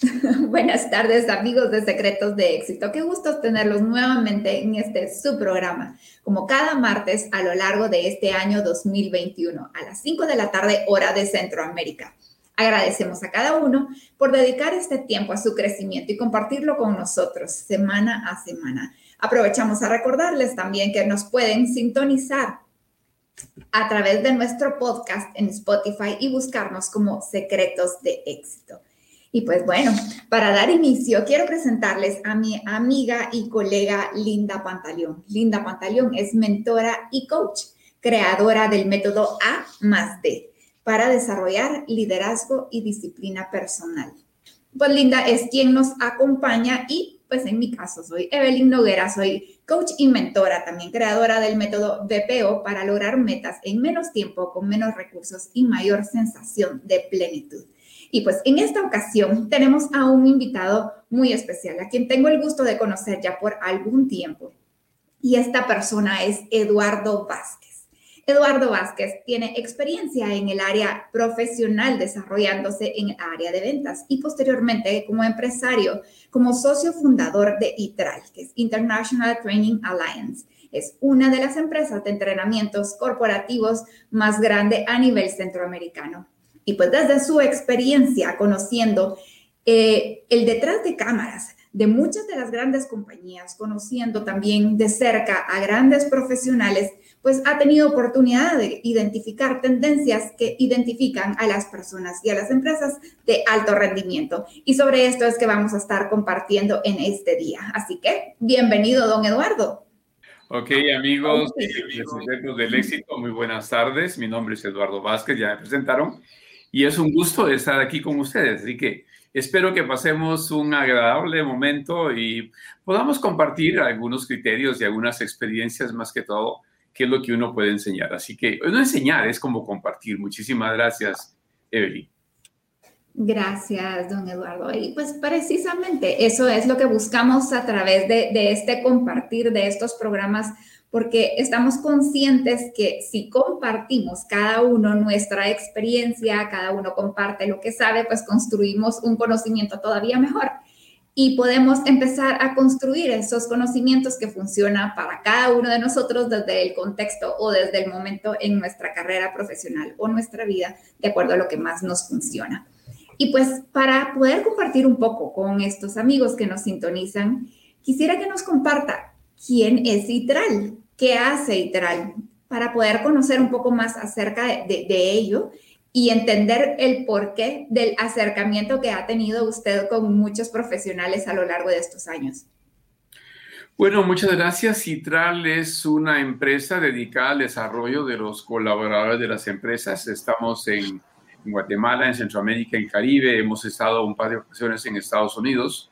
Buenas tardes amigos de Secretos de Éxito. Qué gusto tenerlos nuevamente en este su programa, como cada martes a lo largo de este año 2021, a las 5 de la tarde hora de Centroamérica. Agradecemos a cada uno por dedicar este tiempo a su crecimiento y compartirlo con nosotros semana a semana. Aprovechamos a recordarles también que nos pueden sintonizar a través de nuestro podcast en Spotify y buscarnos como Secretos de Éxito. Y pues bueno, para dar inicio, quiero presentarles a mi amiga y colega Linda Pantaleón. Linda Pantaleón es mentora y coach, creadora del método A más D para desarrollar liderazgo y disciplina personal. Pues Linda es quien nos acompaña y pues en mi caso soy Evelyn Noguera, soy coach y mentora, también creadora del método BPO para lograr metas en menos tiempo, con menos recursos y mayor sensación de plenitud. Y pues en esta ocasión tenemos a un invitado muy especial, a quien tengo el gusto de conocer ya por algún tiempo. Y esta persona es Eduardo Vázquez. Eduardo Vázquez tiene experiencia en el área profesional desarrollándose en el área de ventas y posteriormente como empresario, como socio fundador de ITRAL, que es International Training Alliance. Es una de las empresas de entrenamientos corporativos más grande a nivel centroamericano. Y pues desde su experiencia conociendo eh, el detrás de cámaras de muchas de las grandes compañías, conociendo también de cerca a grandes profesionales, pues ha tenido oportunidad de identificar tendencias que identifican a las personas y a las empresas de alto rendimiento. Y sobre esto es que vamos a estar compartiendo en este día. Así que, bienvenido, don Eduardo. Ok, amigos de del éxito, muy buenas tardes. Mi nombre es Eduardo Vázquez, ya me presentaron y es un gusto estar aquí con ustedes. Así que espero que pasemos un agradable momento y podamos compartir algunos criterios y algunas experiencias más que todo, que es lo que uno puede enseñar. Así que no enseñar, es como compartir. Muchísimas gracias, Evelyn. Gracias, don Eduardo. Y pues precisamente eso es lo que buscamos a través de, de este compartir de estos programas porque estamos conscientes que si compartimos cada uno nuestra experiencia, cada uno comparte lo que sabe, pues construimos un conocimiento todavía mejor y podemos empezar a construir esos conocimientos que funcionan para cada uno de nosotros desde el contexto o desde el momento en nuestra carrera profesional o nuestra vida, de acuerdo a lo que más nos funciona. Y pues para poder compartir un poco con estos amigos que nos sintonizan, quisiera que nos comparta quién es ITRAL, qué hace ITRAL, para poder conocer un poco más acerca de, ello y entender el porqué del acercamiento que ha tenido usted con muchos profesionales a lo largo de estos años. Bueno, muchas gracias. Citral es una empresa dedicada al desarrollo de los colaboradores de las empresas. Estamos en, Guatemala, en Centroamérica, en Caribe. Hemos estado un par de ocasiones en Estados Unidos.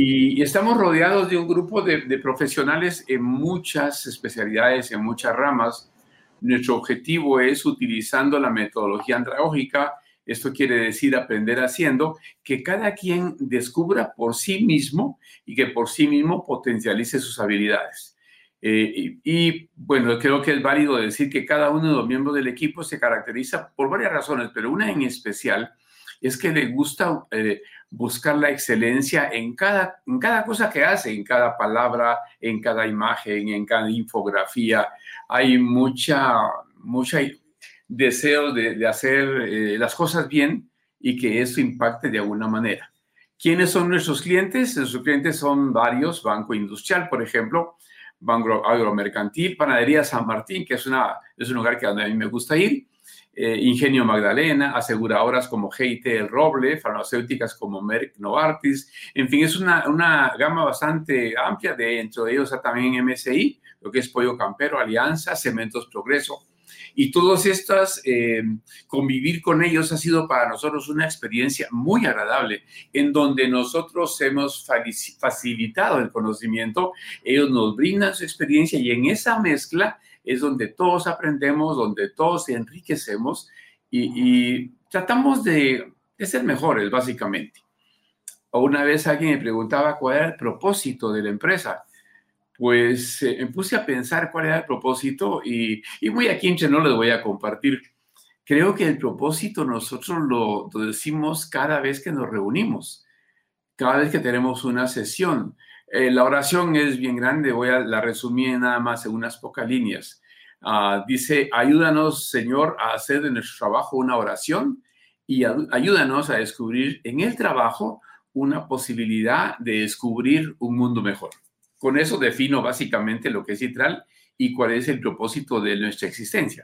Y, estamos rodeados de un grupo de, profesionales en muchas especialidades, en muchas ramas. Nuestro objetivo es, utilizando la metodología andragógica, esto quiere decir aprender haciendo, que cada quien descubra por sí mismo y que por sí mismo potencialice sus habilidades. Eh, y, bueno, creo que es válido decir que cada uno de los miembros del equipo se caracteriza por varias razones, pero una en especial es que le gusta eh, buscar la excelencia en cada, en cada cosa que hace, en cada palabra, en cada imagen, en cada infografía. Hay mucha, mucha deseo de, hacer eh, las cosas bien y que eso impacte de alguna manera. ¿Quiénes son nuestros clientes? Nuestros clientes son varios, Banco Industrial, por ejemplo, Banco Agromercantil, Panadería San Martín, que es, una, es un lugar que a mí me gusta ir, eh, Ingenio Magdalena, aseguradoras como GIT Roble, farmacéuticas como Merck Novartis, en fin, es una, una gama bastante amplia, de, entre ellos también MSI, lo que es Pollo Campero, Alianza, Cementos Progreso. Y todos estas, eh, convivir con ellos ha sido para nosotros una experiencia muy agradable, en donde nosotros hemos facilitado el conocimiento, ellos nos brindan su experiencia y en esa mezcla es donde todos aprendemos, donde todos enriquecemos y, tratamos de, ser mejores, básicamente. Una vez alguien me preguntaba cuál era el propósito de la empresa. Pues eh, me puse a pensar cuál era el propósito y, y muy aquí entre no les voy a compartir. Creo que el propósito nosotros lo decimos cada vez que nos reunimos. cada vez que tenemos una sesión. Eh, la oración es bien grande, voy a la resumir nada más en unas pocas líneas. Ah, dice, ayúdanos, Señor, a hacer de nuestro trabajo una oración y ayúdanos a descubrir en el trabajo una posibilidad de descubrir un mundo mejor. Con eso defino básicamente lo que es Citral y cuál es el propósito de nuestra existencia.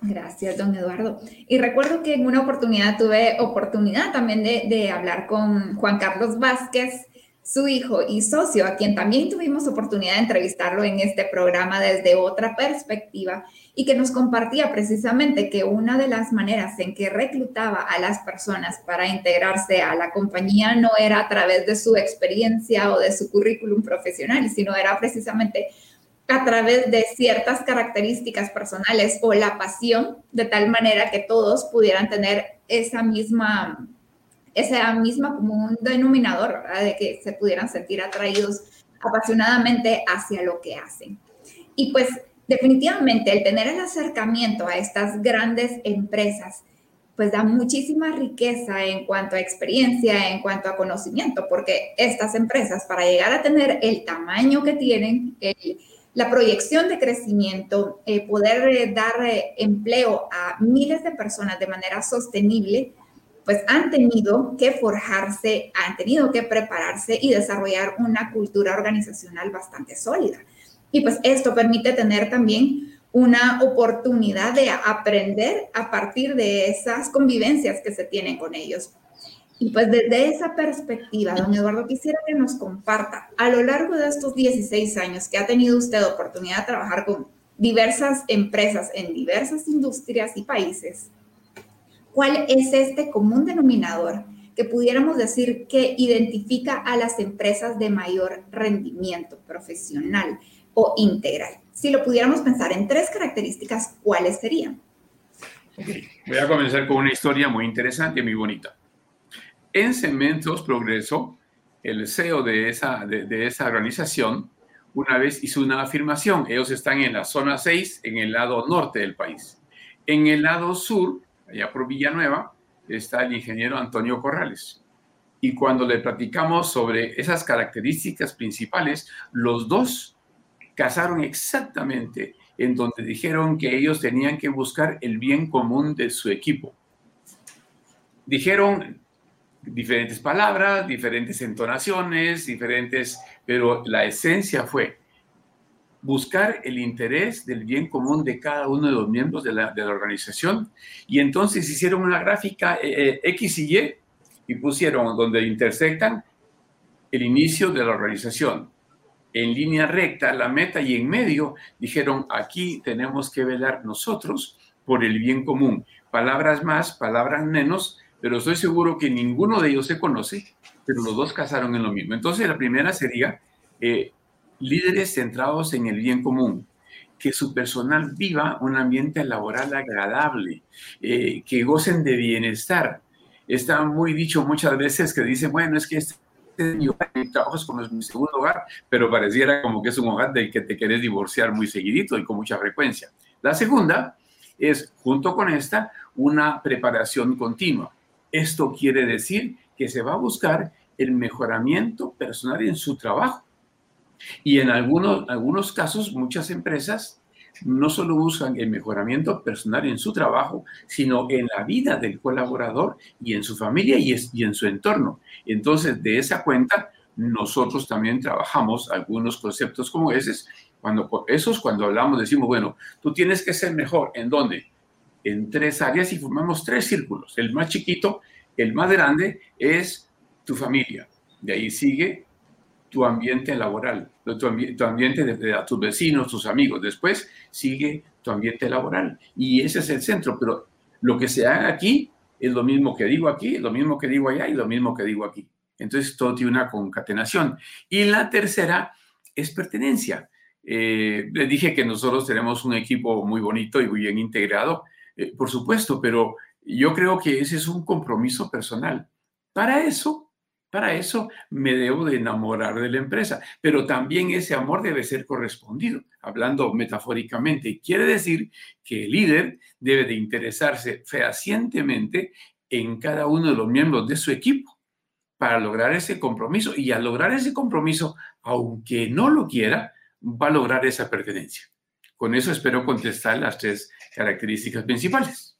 Gracias, don Eduardo. Y recuerdo que en una oportunidad tuve oportunidad también de, hablar con Juan Carlos Vázquez, su hijo y socio, a quien también tuvimos oportunidad de entrevistarlo en este programa desde otra perspectiva y que nos compartía precisamente que una de las maneras en que reclutaba a las personas para integrarse a la compañía no era a través de su experiencia o de su currículum profesional, sino era precisamente a través de ciertas características personales o la pasión, de tal manera que todos pudieran tener esa misma, esa misma como un denominador, de que se pudieran sentir atraídos apasionadamente hacia lo que hacen. Y pues definitivamente el tener el acercamiento a estas grandes empresas, pues da muchísima riqueza en cuanto a experiencia, en cuanto a conocimiento, porque estas empresas para llegar a tener el tamaño que tienen, la proyección de crecimiento, eh, poder eh, dar eh, empleo a miles de personas de manera sostenible, pues han tenido que forjarse, han tenido que prepararse y desarrollar una cultura organizacional bastante sólida. Y pues esto permite tener también una oportunidad de aprender a partir de esas convivencias que se tienen con ellos. Y pues desde esa perspectiva, don Eduardo, quisiera que nos comparta a lo largo de estos 16 años que ha tenido usted oportunidad de trabajar con diversas empresas en diversas industrias y países, ¿cuál es este común denominador que pudiéramos decir que identifica a las empresas de mayor rendimiento profesional o integral? Si lo pudiéramos pensar en tres características, ¿cuáles serían? Voy a comenzar con una historia muy interesante y muy bonita. En Cementos Progreso, el CEO de esa, de, esa organización una vez hizo una afirmación. Ellos están en la zona 6, en el lado norte del país. En el lado sur, allá por Villanueva, está el ingeniero Antonio Corrales. Y cuando le platicamos sobre esas características principales, los dos casaron exactamente en donde dijeron que ellos tenían que buscar el bien común de su equipo. Dijeron, diferentes palabras, diferentes entonaciones, diferentes, pero la esencia fue buscar el interés del bien común de cada uno de los miembros de la, organización. Y entonces hicieron una gráfica eh, eh, X y Y y pusieron donde intersectan el inicio de la organización. En línea recta, la meta y en medio dijeron, aquí tenemos que velar nosotros por el bien común. Palabras más, palabras menos, pero estoy seguro que ninguno de ellos se conoce, pero los dos casaron en lo mismo. Entonces, la primera sería eh, líderes centrados en el bien común, que su personal viva un ambiente laboral agradable, eh, que gocen de bienestar. Está muy dicho muchas veces que dicen, bueno, es que este mi trabajo es como mi segundo hogar, pero pareciera como que es un hogar del que te querés divorciar muy seguidito y con mucha frecuencia. La segunda es, junto con esta, una preparación continua esto quiere decir que se va a buscar el mejoramiento personal en su trabajo. Y en algunos, algunos casos, muchas empresas no solo buscan el mejoramiento personal en su trabajo, sino en la vida del colaborador y en su familia y, en su entorno. Entonces, de esa cuenta, nosotros también trabajamos algunos conceptos como esos. Cuando, esos, cuando hablamos, decimos, bueno, tú tienes que ser mejor. ¿En dónde? En tres áreas y formamos tres círculos. El más chiquito, el más grande es tu familia. De ahí sigue tu ambiente laboral, tu, ambiente de, tus vecinos, tus amigos. Después sigue tu ambiente laboral. Y ese es el centro. Pero lo que se haga aquí es lo mismo que digo aquí, lo mismo que digo allá y lo mismo que digo aquí. Entonces todo tiene una concatenación. Y la tercera es pertenencia. Eh, les dije que nosotros tenemos un equipo muy bonito y muy bien integrado. Eh, por supuesto, pero yo creo que ese es un compromiso personal. Para eso, para eso me debo de enamorar de la empresa, pero también ese amor debe ser correspondido, hablando metafóricamente. Quiere decir que el líder debe de interesarse fehacientemente en cada uno de los miembros de su equipo para lograr ese compromiso. Y al lograr ese compromiso, aunque no lo quiera, va a lograr esa pertenencia. Con eso espero contestar las tres características principales.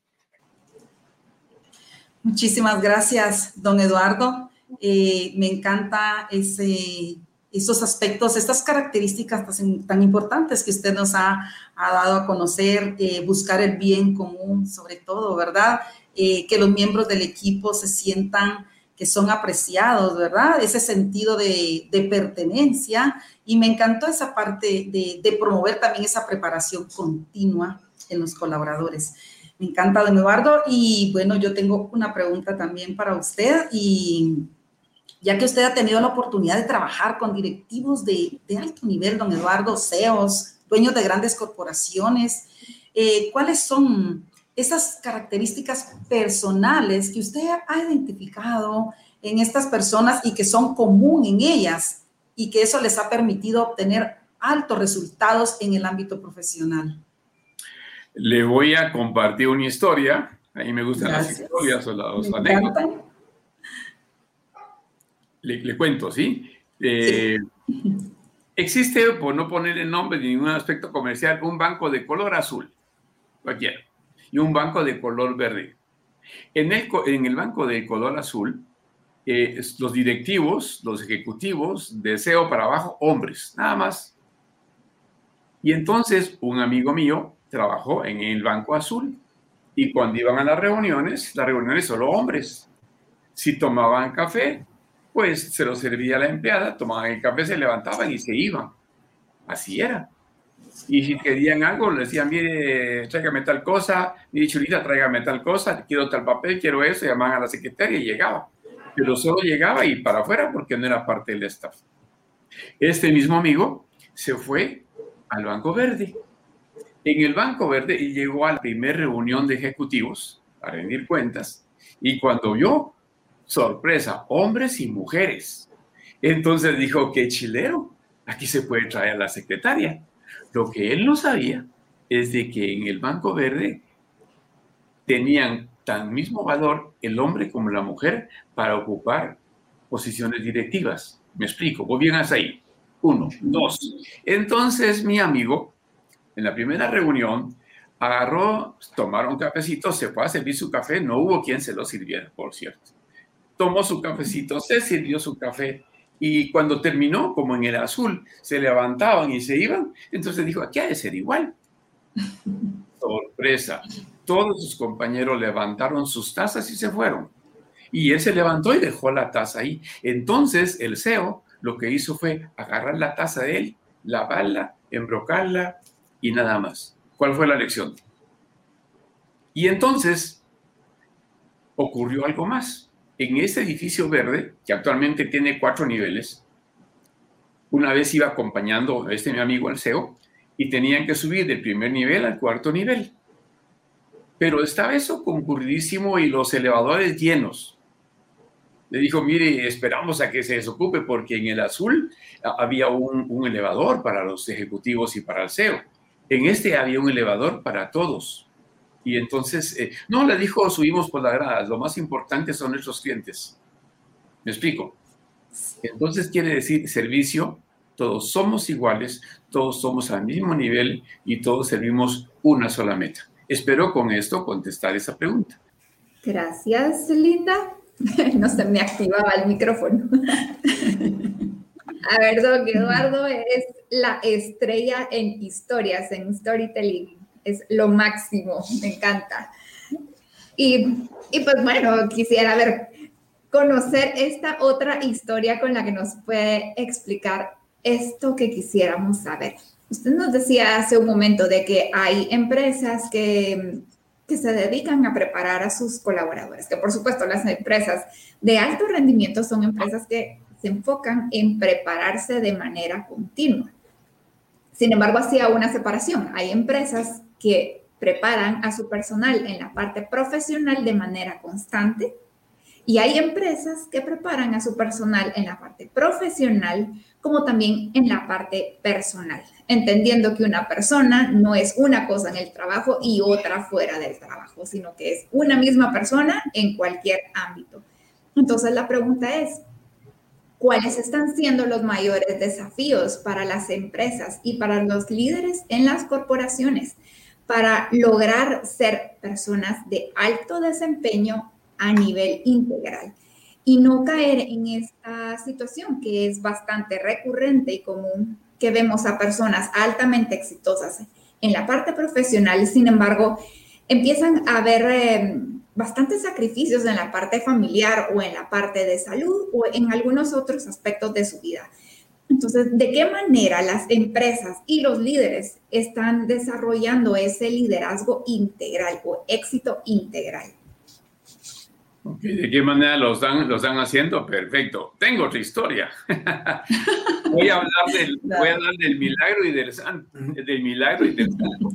Muchísimas gracias, don Eduardo. Eh, me encanta ese, esos aspectos, estas características tan, importantes que usted nos ha, dado a conocer, eh, buscar el bien común sobre todo, ¿verdad? Eh, que los miembros del equipo se sientan que son apreciados, ¿verdad? Ese sentido de, pertenencia. Y me encantó esa parte de, promover también esa preparación continua en los colaboradores. Me encanta, don Eduardo. Y bueno, yo tengo una pregunta también para usted. Y ya que usted ha tenido la oportunidad de trabajar con directivos de, alto nivel, don Eduardo, CEOs, dueños de grandes corporaciones, eh, ¿cuáles son esas características personales que usted ha identificado en estas personas y que son común en ellas y que eso les ha permitido obtener altos resultados en el ámbito profesional. Le voy a compartir una historia. A mí me gustan las historias o las anécdotas. Le, cuento, ¿sí? Eh, existe, por no poner el nombre de ningún aspecto comercial, un banco de color azul, cualquiera y un banco de color verde. En el, en el banco de color azul, eh, los directivos, los ejecutivos, deseo para abajo, hombres, nada más. Y entonces un amigo mío trabajó en el banco azul y cuando iban a las reuniones, las reuniones solo hombres. Si tomaban café, pues se lo servía la empleada, tomaban el café, se levantaban y se iban. Así era. Y si querían algo, le decían, mire, tráigame tal cosa, mire, chulita, tráigame tal cosa, quiero tal papel, quiero eso, llamaban a la secretaria y llegaba. Pero solo llegaba y para afuera porque no era parte del staff. Este mismo amigo se fue al Banco Verde. En el Banco Verde y llegó a la primera reunión de ejecutivos para rendir cuentas y cuando vio, sorpresa, hombres y mujeres. Entonces dijo, qué chilero, aquí se puede traer a la secretaria. Lo que él no sabía es de que en el Banco Verde tenían tan mismo valor el hombre como la mujer para ocupar posiciones directivas. Me explico, vos bien ahí. Uno, dos. Entonces mi amigo, en la primera reunión, agarró, tomaron un cafecito, se fue a servir su café, no hubo quien se lo sirviera, por cierto. Tomó su cafecito, se sirvió su café y cuando terminó, como en el azul, se levantaban y se iban, entonces dijo, aquí ha de ser igual. Sorpresa. Todos sus compañeros levantaron sus tazas y se fueron. Y él se levantó y dejó la taza ahí. Entonces el CEO lo que hizo fue agarrar la taza de él, lavarla, embrocarla y nada más. ¿Cuál fue la lección? Y entonces ocurrió algo más en ese edificio verde, que actualmente tiene cuatro niveles, una vez iba acompañando a este mi amigo al CEO y tenían que subir del primer nivel al cuarto nivel. Pero estaba eso concurridísimo y los elevadores llenos. Le dijo, mire, esperamos a que se desocupe porque en el azul había un, un elevador para los ejecutivos y para el CEO. En este había un elevador para todos. Y entonces, eh, no, le dijo, subimos por la grada, lo más importante son nuestros clientes. ¿Me explico? Entonces quiere decir servicio, todos somos iguales, todos somos al mismo nivel y todos servimos una sola meta. Espero con esto contestar esa pregunta. Gracias, Linda. No se me activaba el micrófono. A ver, don Eduardo es la estrella en historias, en storytelling es lo máximo, me encanta. Y, y pues bueno, quisiera ver, conocer esta otra historia con la que nos puede explicar esto que quisiéramos saber. Usted nos decía hace un momento de que hay empresas que, que se dedican a preparar a sus colaboradores, que por supuesto las empresas de alto rendimiento son empresas que se enfocan en prepararse de manera continua. Sin embargo, hacía una separación. Hay empresas que preparan a su personal en la parte profesional de manera constante Y hay empresas que preparan a su personal en la parte profesional como también en la parte personal, entendiendo que una persona no es una cosa en el trabajo y otra fuera del trabajo, sino que es una misma persona en cualquier ámbito. Entonces la pregunta es, ¿cuáles están siendo los mayores desafíos para las empresas y para los líderes en las corporaciones para lograr ser personas de alto desempeño a nivel integral? y no caer en esta situación que es bastante recurrente y común, que vemos a personas altamente exitosas en la parte profesional, sin embargo, empiezan a eh, bastantes sacrificios en la parte familiar o en la parte de salud o en algunos otros aspectos de su vida. Entonces, ¿de qué manera las empresas y los líderes están desarrollando ese liderazgo integral o éxito integral? ¿De qué manera lo están, los están haciendo? Perfecto. Tengo otra historia. voy, a hablar del, voy a hablar del milagro y del santo. Del milagro y del santo.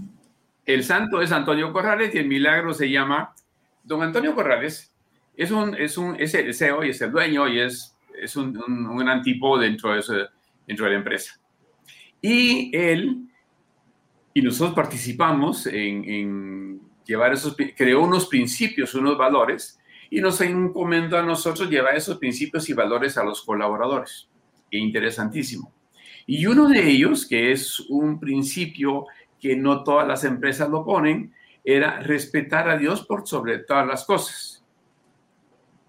El santo es Antonio Corrales y el milagro se llama Don Antonio Corrales. Es, un, es, un, es el CEO y es el dueño y es, es un, un, gran tipo dentro de, dentro de la empresa. Y él y nosotros participamos en, en llevar esos, creó unos principios, unos valores y nos encomendó a nosotros llevar esos principios y valores a los colaboradores. Qué interesantísimo. Y uno de ellos, que es un principio que no todas las empresas lo ponen, era respetar a Dios por sobre todas las cosas.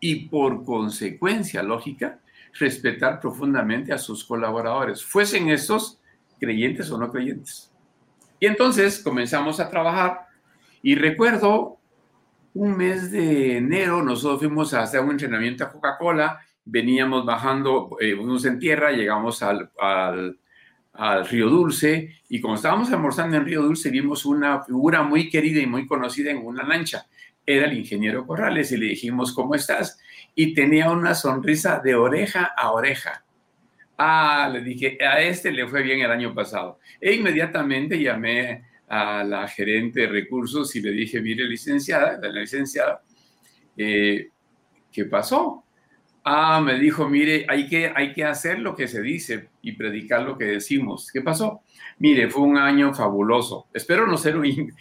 Y por consecuencia lógica, respetar profundamente a sus colaboradores, fuesen estos creyentes o no creyentes. Y entonces comenzamos a trabajar y recuerdo un mes de enero nosotros fuimos a hacer un entrenamiento a Coca-Cola, veníamos bajando, eh, unos en tierra, llegamos al, al, al, Río Dulce y como estábamos almorzando en Río Dulce vimos una figura muy querida y muy conocida en una lancha. Era el ingeniero Corrales y le dijimos, ¿cómo estás? Y tenía una sonrisa de oreja a oreja. Ah, le dije, a este le fue bien el año pasado. E inmediatamente llamé a la gerente de recursos y le dije, mire, licenciada, la licenciada, eh, ¿qué pasó? Ah, me dijo, mire, hay que, hay que hacer lo que se dice y predicar lo que decimos. ¿Qué pasó? Mire, fue un año fabuloso. Espero no ser un,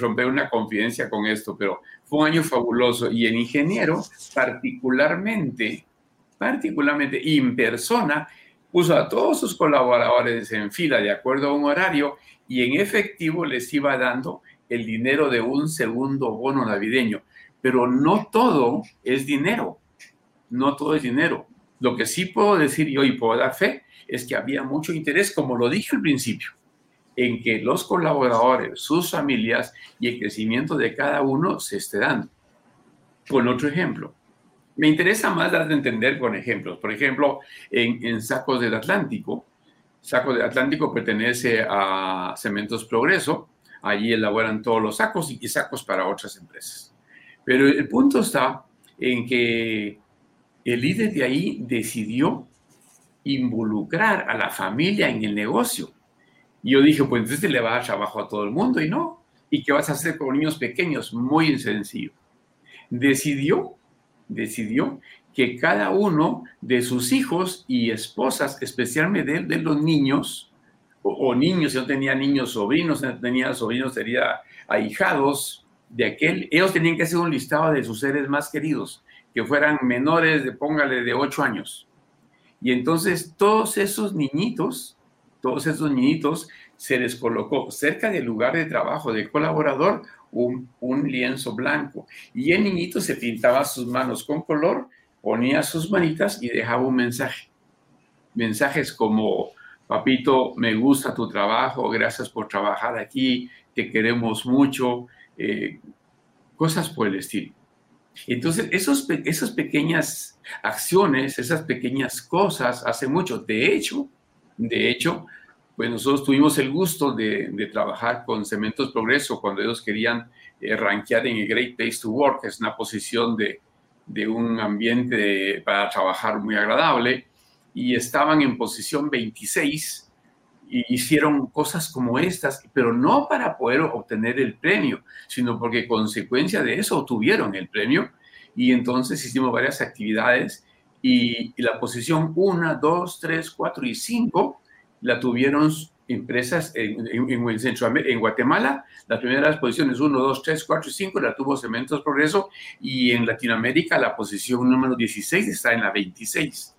romper una confidencia con esto, pero fue un año fabuloso. Y el ingeniero, particularmente, particularmente en persona, puso a todos sus colaboradores en fila de acuerdo a un horario y en efectivo les iba dando el dinero de un segundo bono navideño. Pero no todo es dinero, no todo es dinero. Lo que sí puedo decir yo y puedo dar fe es que había mucho interés, como lo dije al principio, en que los colaboradores, sus familias y el crecimiento de cada uno se esté dando. Con otro ejemplo, me interesa más dar de entender con ejemplos. Por ejemplo, en, en Sacos del Atlántico, Saco de Atlántico pertenece a Cementos Progreso. Allí elaboran todos los sacos y sacos para otras empresas. Pero el punto está en que el líder de ahí decidió involucrar a la familia en el negocio. Y yo dije, pues entonces le va a dar trabajo a todo el mundo y no. ¿Y qué vas a hacer con niños pequeños? Muy sencillo. Decidió, decidió que cada uno de sus hijos y esposas, especialmente de, los niños, o, niños, si no tenía niños, sobrinos, no tenía sobrinos, sería ahijados de aquel, ellos tenían que hacer un listado de sus seres más queridos, que fueran menores de, póngale, de 8 años. Y entonces todos esos niñitos, todos esos niñitos, se les colocó cerca del lugar de trabajo del colaborador un, lienzo blanco. Y el niñito se pintaba sus manos con color ponía sus manitas y dejaba un mensaje. Mensajes como, papito, me gusta tu trabajo, gracias por trabajar aquí, te queremos mucho, eh, cosas por el estilo. Entonces, esos, esas pequeñas acciones, esas pequeñas cosas hace mucho. De hecho, de hecho, pues nosotros tuvimos el gusto de, de trabajar con Cementos Progreso cuando ellos querían eh, rankear en el Great Place to Work, que es una posición de, de un ambiente para trabajar muy agradable y estaban en posición 26 y hicieron cosas como estas, pero no para poder obtener el premio, sino porque consecuencia de eso obtuvieron el premio y entonces hicimos varias actividades y, la posición 1, 2, 3, 4 y 5 la tuvieron empresas en, en, en, en Guatemala, las primeras posiciones 1, 2, 3, 4 y 5 la tuvo Cementos Progreso y en Latinoamérica la posición número 16 está en la 26.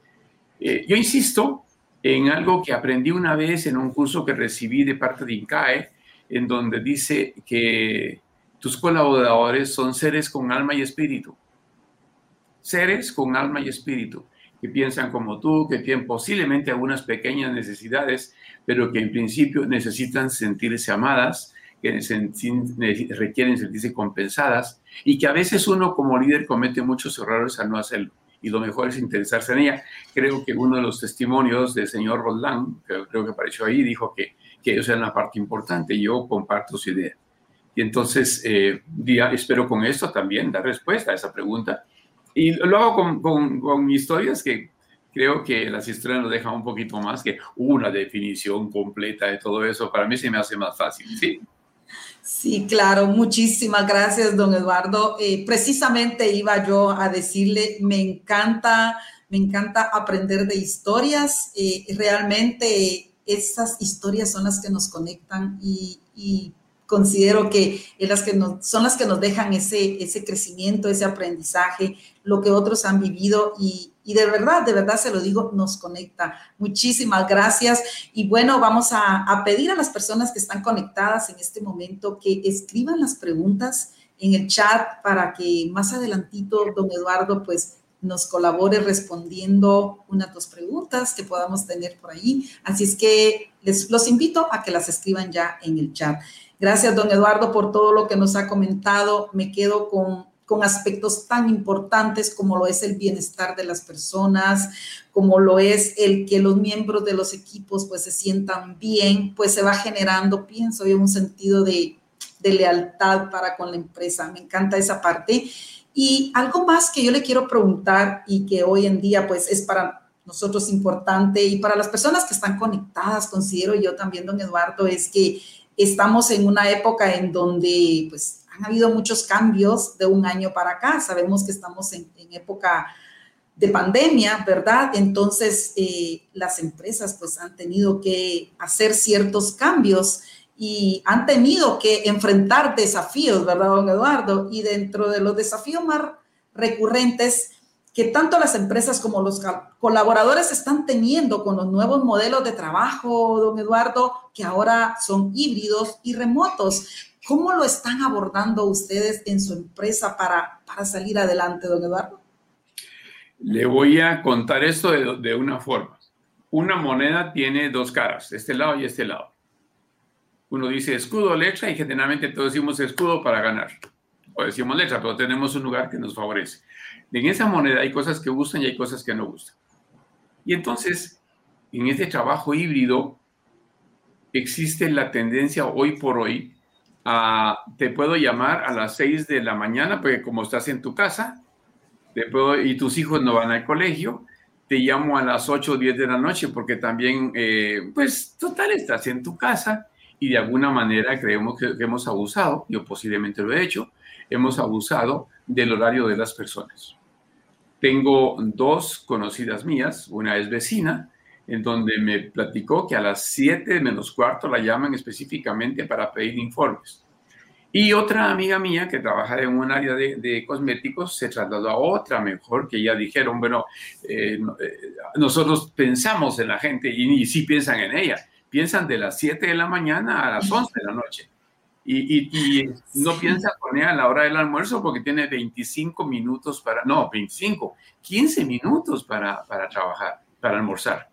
Eh, yo insisto en algo que aprendí una vez en un curso que recibí de parte de INCAE, en donde dice que tus colaboradores son seres con alma y espíritu. Seres con alma y espíritu, que piensan como tú, que tienen posiblemente algunas pequeñas necesidades, pero que en principio necesitan sentirse amadas, que requieren sentirse compensadas y que a veces uno como líder comete muchos errores al no hacerlo. Y lo mejor es interesarse en ella. Creo que uno de los testimonios del señor Roldán, que creo que apareció ahí, dijo que, que ellos eran la parte importante. Yo comparto su idea. Y entonces, eh, espero con esto también dar respuesta a esa pregunta. Y lo hago con, con, con historias que creo que las historias nos dejan un poquito más que una definición completa de todo eso. Para mí se me hace más fácil, ¿sí? Sí, claro, muchísimas gracias, don Eduardo. Eh, precisamente iba yo a decirle, me encanta, me encanta aprender de historias. Eh, realmente esas historias son las que nos conectan y, considero que, las que son las que nos dejan ese crecimiento, ese aprendizaje, lo que otros han vivido y, de verdad, de verdad se lo digo, nos conecta. Muchísimas gracias. Y bueno, vamos a, a, pedir a las personas que están conectadas en este momento que escriban las preguntas en el chat para que más adelantito, don Eduardo, pues nos colabore respondiendo unas dos preguntas que podamos tener por ahí. Así es que les los invito a que las escriban ya en el chat. Gracias, don Eduardo, por todo lo que nos ha comentado. Me quedo con, con aspectos tan importantes como lo es el bienestar de las personas, como lo es el que los miembros de los equipos pues se sientan bien, pues se va generando, pienso yo, un sentido de, de lealtad para con la empresa. Me encanta esa parte. Y algo más que yo le quiero preguntar y que hoy en día pues es para nosotros importante y para las personas que están conectadas, considero yo también, don Eduardo, es que Estamos en una época en donde pues han habido muchos cambios de un año para acá. Sabemos que estamos en, época de pandemia, ¿verdad? Entonces eh, las empresas pues han tenido que hacer ciertos cambios y han tenido que enfrentar desafíos, ¿verdad, don Eduardo? Y dentro de los desafíos más recurrentes que tanto las empresas como los colaboradores están teniendo con los nuevos modelos de trabajo, don Eduardo, que ahora son híbridos y remotos. ¿Cómo lo están abordando ustedes en su empresa para, para salir adelante, don Eduardo? Le voy a contar esto de, de una forma. Una moneda tiene dos caras, este lado y este lado. Uno dice escudo, letra y generalmente todos decimos escudo para ganar. O decimos letra, pero tenemos un lugar que nos favorece en esa moneda hay cosas que gustan y hay cosas que no gustan. Y entonces, en este trabajo híbrido, existe la tendencia hoy por hoy te puedo llamar a las 6 de la mañana, porque como estás en tu casa, y tus hijos no van al colegio, te llamo a las 8 o 10 de la noche, porque también, eh, pues, total, estás en tu casa y de alguna manera creemos que, que hemos abusado, yo posiblemente lo he hecho, hemos abusado del horario de las personas. Tengo dos conocidas mías, una es vecina, en donde me platicó que a las 7 menos cuarto la llaman específicamente para pedir informes. Y otra amiga mía que trabaja en un área de, cosméticos se trasladó a otra mejor, que ya dijeron, bueno, eh, eh, nosotros pensamos en la gente y, y sí piensan en ella. Piensan de las 7 de la mañana a las 11 de la noche y, no piensa poner a la hora del almuerzo porque tiene 25 minutos para, no, 25, 15 minutos para, para trabajar, para almorzar.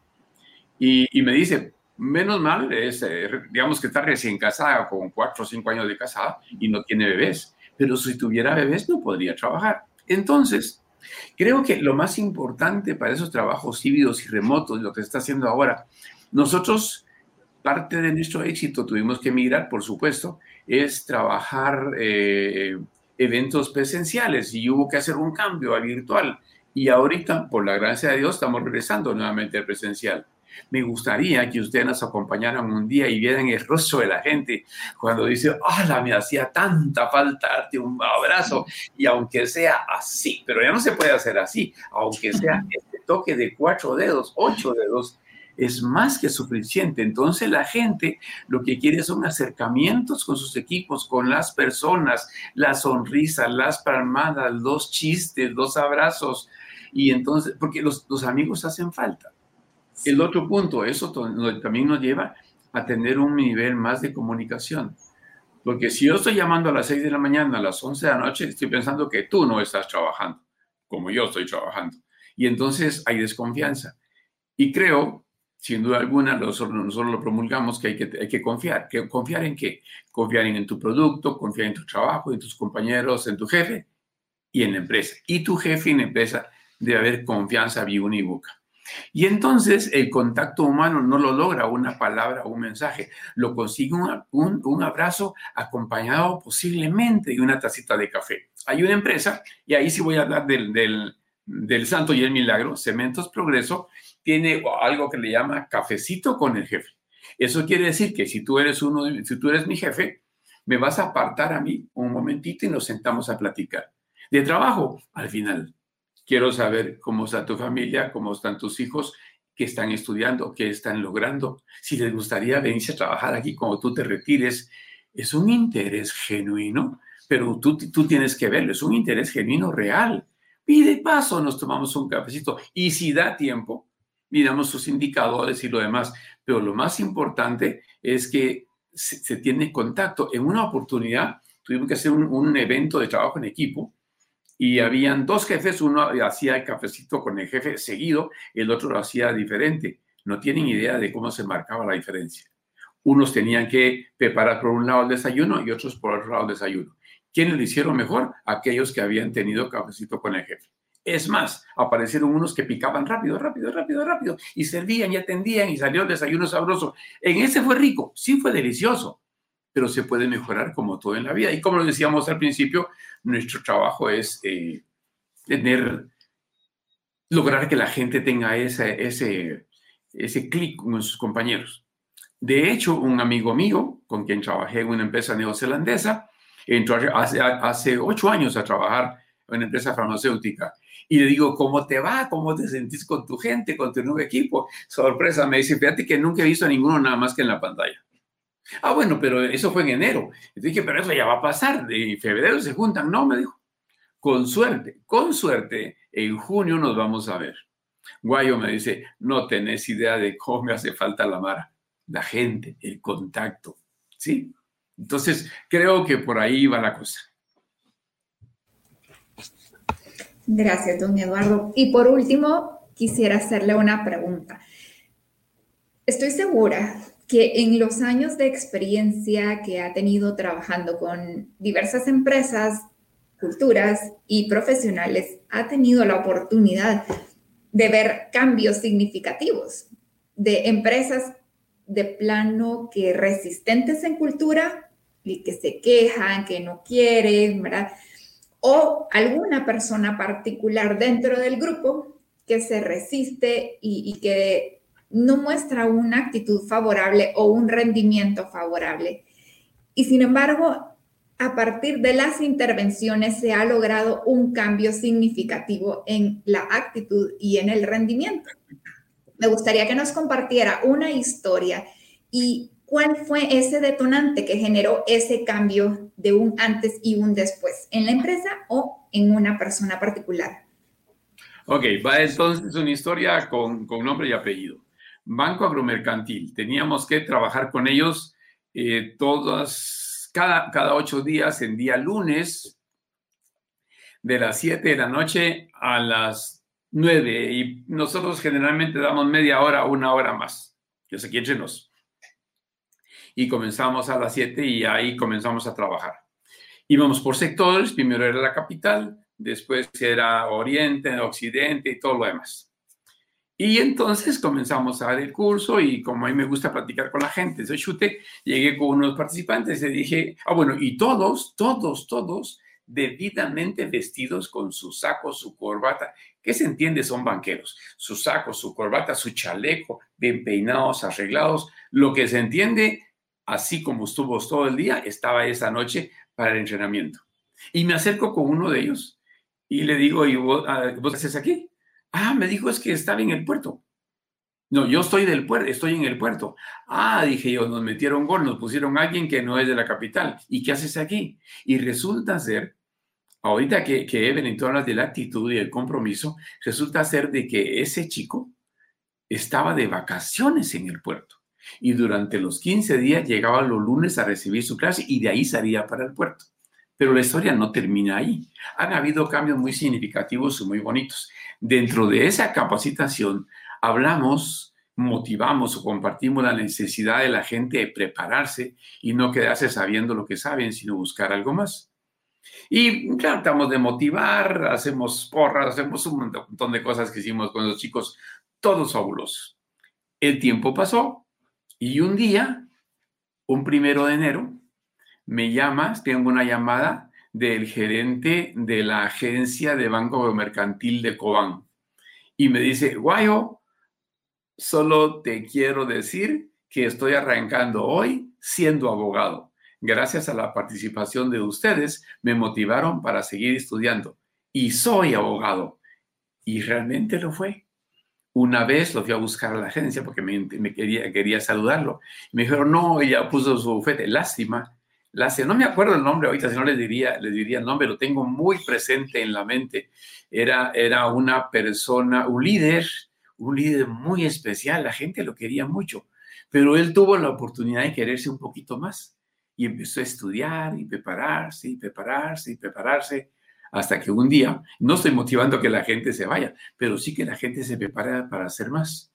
Y, me dice, menos mal, es, eh, digamos que está recién casada, con 4 o 5 años de casada y no tiene bebés, pero si tuviera bebés no podría trabajar. Entonces, creo que lo más importante para esos trabajos híbridos y remotos, lo que se está haciendo ahora, nosotros, parte de nuestro éxito, tuvimos que emigrar, por supuesto, es trabajar eh, eventos presenciales y hubo que hacer un cambio a virtual. Y ahorita, por la gracia de Dios, estamos regresando nuevamente al presencial. Me gustaría que ustedes nos acompañaran un día y vieran el rostro de la gente cuando dice, ¡ah, me hacía tanta falta darte un abrazo! Y aunque sea así, pero ya no se puede hacer así, aunque sea este toque de cuatro dedos, ocho dedos, es más que suficiente. Entonces la gente lo que quiere son acercamientos con sus equipos, con las personas, la sonrisa, las palmadas, los chistes, los abrazos. Y entonces, porque los, amigos hacen falta. El otro punto, eso también nos lleva a tener un nivel más de comunicación. Porque si yo estoy llamando a las 6 de la mañana, a las 11 de la noche, estoy pensando que tú no estás trabajando, como yo estoy trabajando. Y entonces hay desconfianza. Y creo sin duda alguna, nosotros, lo promulgamos que hay, que confiar. ¿Que ¿Confiar en qué? Confiar en, tu producto, confiar en tu trabajo, en tus compañeros, en tu jefe y en la empresa. Y tu jefe y la empresa debe haber confianza biunívoca. Y entonces el contacto humano no lo logra una palabra o un mensaje, lo consigue un, un, abrazo acompañado posiblemente de una tacita de café. Hay una empresa, y ahí sí voy a hablar del, del, del santo y el milagro, Cementos Progreso, tiene algo que le llama cafecito con el jefe. Eso quiere decir que si tú eres uno, si tú eres mi jefe, me vas a apartar a mí un momentito y nos sentamos a platicar. De trabajo, al final, quiero saber cómo está tu familia, cómo están tus hijos, qué están estudiando, qué están logrando. Si les gustaría venirse a trabajar aquí cuando tú te retires, es un interés genuino, pero tú, tú tienes que verlo, es un interés genuino real. Y de paso nos tomamos un cafecito. Y si da tiempo, miramos sus indicadores y lo demás. Pero lo más importante es que se, tiene contacto. En una oportunidad tuvimos que hacer un, evento de trabajo en equipo y habían dos jefes, uno hacía el cafecito con el jefe seguido, el otro lo hacía diferente. No tienen idea de cómo se marcaba la diferencia. Unos tenían que preparar por un lado el desayuno y otros por otro lado el desayuno. ¿Quiénes lo hicieron mejor? Aquellos que habían tenido cafecito con el jefe. Es más, aparecieron unos que picaban rápido, rápido, rápido, rápido, y servían y atendían y salió el desayuno sabroso. En ese fue rico, sí fue delicioso, pero se puede mejorar como todo en la vida. Y como lo decíamos al principio, nuestro trabajo es eh, tener, lograr que la gente tenga ese, ese, ese clic con sus compañeros. De hecho, un amigo mío con quien trabajé en una empresa neozelandesa entró hace, hace ocho años a trabajar en una empresa farmacéutica y le digo, ¿cómo te va? ¿Cómo te sentís con tu gente, con tu nuevo equipo? Sorpresa, me dice, fíjate que nunca he visto a ninguno nada más que en la pantalla. Ah, bueno, pero eso fue en enero. Y dije, pero eso ya va a pasar. En febrero se juntan. No, me dijo. Con suerte, con suerte, en junio nos vamos a ver. Guayo me dice, no tenés idea de cómo me hace falta la Mara, la gente, el contacto. ¿Sí? Entonces, creo que por ahí va la cosa. Gracias, don Eduardo. Y por último, quisiera hacerle una pregunta. Estoy segura que en los años de experiencia que ha tenido trabajando con diversas empresas, culturas y profesionales, ha tenido la oportunidad de ver cambios significativos de empresas de plano que resistentes en cultura y que se quejan, que no quieren, ¿verdad? o alguna persona particular dentro del grupo que se resiste y, que no muestra una actitud favorable o un rendimiento favorable. Y sin embargo, a partir de las intervenciones se ha logrado un cambio significativo en la actitud y en el rendimiento. Me gustaría que nos compartiera una historia y ¿Cuál fue ese detonante que generó ese cambio de un antes y un después en la empresa o en una persona particular? Ok, va entonces una historia con, con nombre y apellido. Banco Agromercantil. Teníamos que trabajar con ellos eh, todas, cada, cada ocho días, en día lunes, de las siete de la noche a las nueve. Y nosotros generalmente damos media hora, una hora más. Yo sé quién nos y comenzamos a las 7 y ahí comenzamos a trabajar. Íbamos por sectores, primero era la capital, después era Oriente, Occidente y todo lo demás. Y entonces comenzamos a dar el curso y como a mí me gusta platicar con la gente, soy chute, llegué con unos participantes y dije, ah, bueno, y todos, todos, todos debidamente vestidos con su saco, su corbata. ¿Qué se entiende? Son banqueros. Su saco, su corbata, su chaleco, bien peinados, arreglados. Lo que se entiende, así como estuvo todo el día, estaba esa noche para el entrenamiento. Y me acerco con uno de ellos y le digo, ¿y vos, ah, vos qué haces aquí? Ah, me dijo, es que estaba en el puerto. No, yo estoy del puerto, estoy en el puerto. Ah, dije yo, nos metieron gol, nos pusieron a alguien que no es de la capital. ¿Y qué haces aquí? Y resulta ser, ahorita que, que Evelyn tú hablas de la actitud y el compromiso, resulta ser de que ese chico estaba de vacaciones en el puerto. Y durante los 15 días llegaba los lunes a recibir su clase y de ahí salía para el puerto. Pero la historia no termina ahí. Han habido cambios muy significativos y muy bonitos. Dentro de esa capacitación hablamos, motivamos o compartimos la necesidad de la gente de prepararse y no quedarse sabiendo lo que saben, sino buscar algo más. Y tratamos de motivar, hacemos porras, hacemos un montón de cosas que hicimos con los chicos, todos fabulosos. El tiempo pasó y un día, un primero de enero, me llamas, tengo una llamada del gerente de la agencia de Banco Mercantil de Cobán y me dice, Guayo, solo te quiero decir que estoy arrancando hoy siendo abogado. Gracias a la participación de ustedes, me motivaron para seguir estudiando y soy abogado. Y realmente lo fue. Una vez lo fui a buscar a la agencia porque me, quería, quería saludarlo. Me dijeron, no, ella puso su bufete. Lástima. No me acuerdo el nombre ahorita, si no les diría, les diría el nombre, lo tengo muy presente en la mente. Era, era una persona, un líder un líder muy especial, la gente lo quería mucho, pero él tuvo la oportunidad de quererse un poquito más y empezó a estudiar y prepararse y prepararse y prepararse hasta que un día, no estoy motivando que la gente se vaya, pero sí que la gente se prepara para hacer más.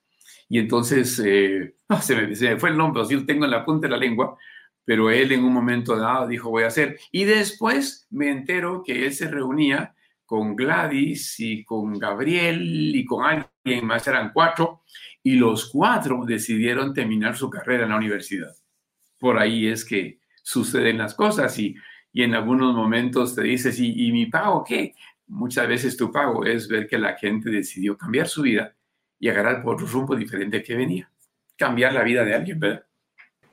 Y entonces, eh, se, me, fue el nombre, así lo tengo en la punta de la lengua, pero él en un momento dado dijo, voy a hacer. Y después me entero que él se reunía con Gladys y con Gabriel y con alguien más, eran cuatro, y los cuatro decidieron terminar su carrera en la universidad. Por ahí es que suceden las cosas y, y en algunos momentos te dices, ¿y, ¿y mi pago qué? Muchas veces tu pago es ver que la gente decidió cambiar su vida y agarrar por otro rumbo diferente que venía. Cambiar la vida de alguien, ¿verdad?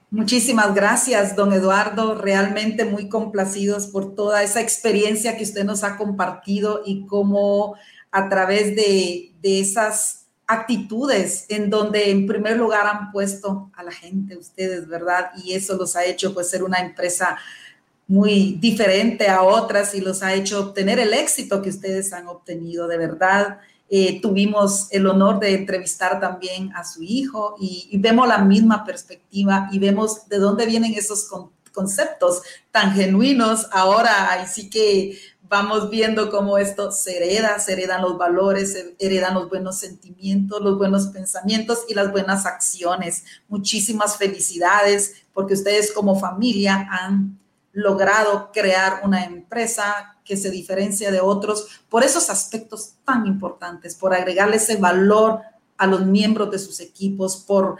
Muchísimas gracias, don Eduardo. Realmente muy complacidos por toda esa experiencia que usted nos ha compartido y cómo a través de, esas actitudes en donde en primer lugar han puesto a la gente, ustedes, ¿verdad? Y eso los ha hecho pues ser una empresa muy diferente a otras y los ha hecho obtener el éxito que ustedes han obtenido, de verdad. Eh, tuvimos el honor de entrevistar también a su hijo y, vemos la misma perspectiva y vemos de dónde vienen esos conceptos tan genuinos. Ahora ahí sí que vamos viendo cómo esto se hereda, se heredan los valores, se heredan los buenos sentimientos, los buenos pensamientos y las buenas acciones. Muchísimas felicidades porque ustedes como familia han logrado crear una empresa que se diferencia de otros por esos aspectos tan importantes, por agregarle ese valor a los miembros de sus equipos, por,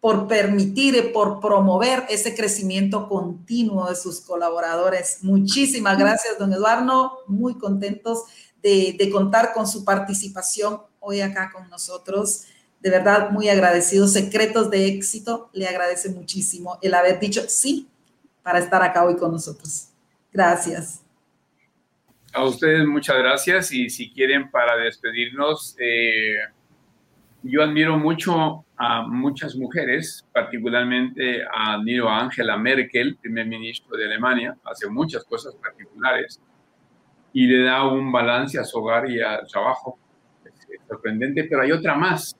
por permitir, por promover ese crecimiento continuo de sus colaboradores. Muchísimas gracias, don Eduardo. Muy contentos de, de contar con su participación hoy acá con nosotros. De verdad, muy agradecidos. Secretos de éxito, le agradece muchísimo el haber dicho sí para estar acá hoy con nosotros. Gracias. A ustedes muchas gracias y si quieren para despedirnos, eh, yo admiro mucho a muchas mujeres, particularmente admiro a Angela Merkel, primer ministro de Alemania, hace muchas cosas particulares y le da un balance a su hogar y al trabajo. Sorprendente, pero hay otra más.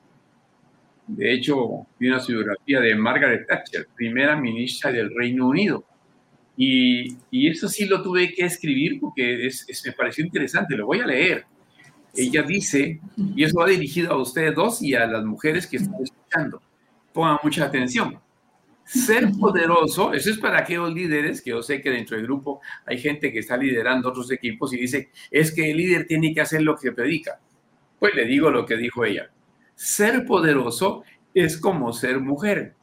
De hecho, vi una biografía de Margaret Thatcher, primera ministra del Reino Unido y, eso sí lo tuve que escribir porque es, me pareció interesante, lo voy a leer. Ella dice, y eso va dirigido a ustedes dos y a las mujeres que están escuchando, pongan mucha atención. Ser poderoso, eso es para aquellos líderes, que yo sé que dentro del grupo hay gente que está liderando otros equipos y dice, es que el líder tiene que hacer lo que predica. Pues le digo lo que dijo ella. Ser poderoso es como ser mujer.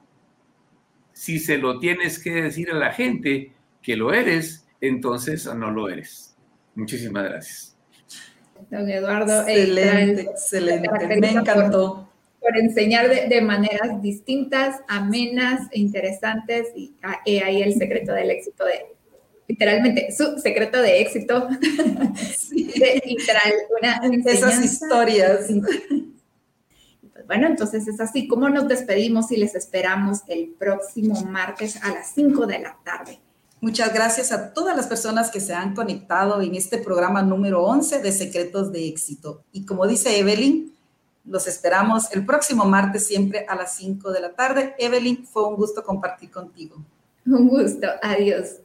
Si se lo tienes que decir a la gente, que lo eres, entonces no lo eres. Muchísimas gracias. Don Eduardo. Excelente, excelente. Me encantó. Por, enseñar de, maneras distintas, amenas e interesantes. Y ahí el secreto del éxito de, literalmente, su secreto de éxito. Sí. literal, una, Esas historias. Pues bueno, entonces es así como nos despedimos y les esperamos el próximo martes a las 5 de la tarde. Muchas gracias a todas las personas que se han conectado en este programa número 11 de Secretos de Éxito. Y como dice Evelyn, los esperamos el próximo martes siempre a las 5 de la tarde. Evelyn, fue un gusto compartir contigo. Un gusto. Adiós.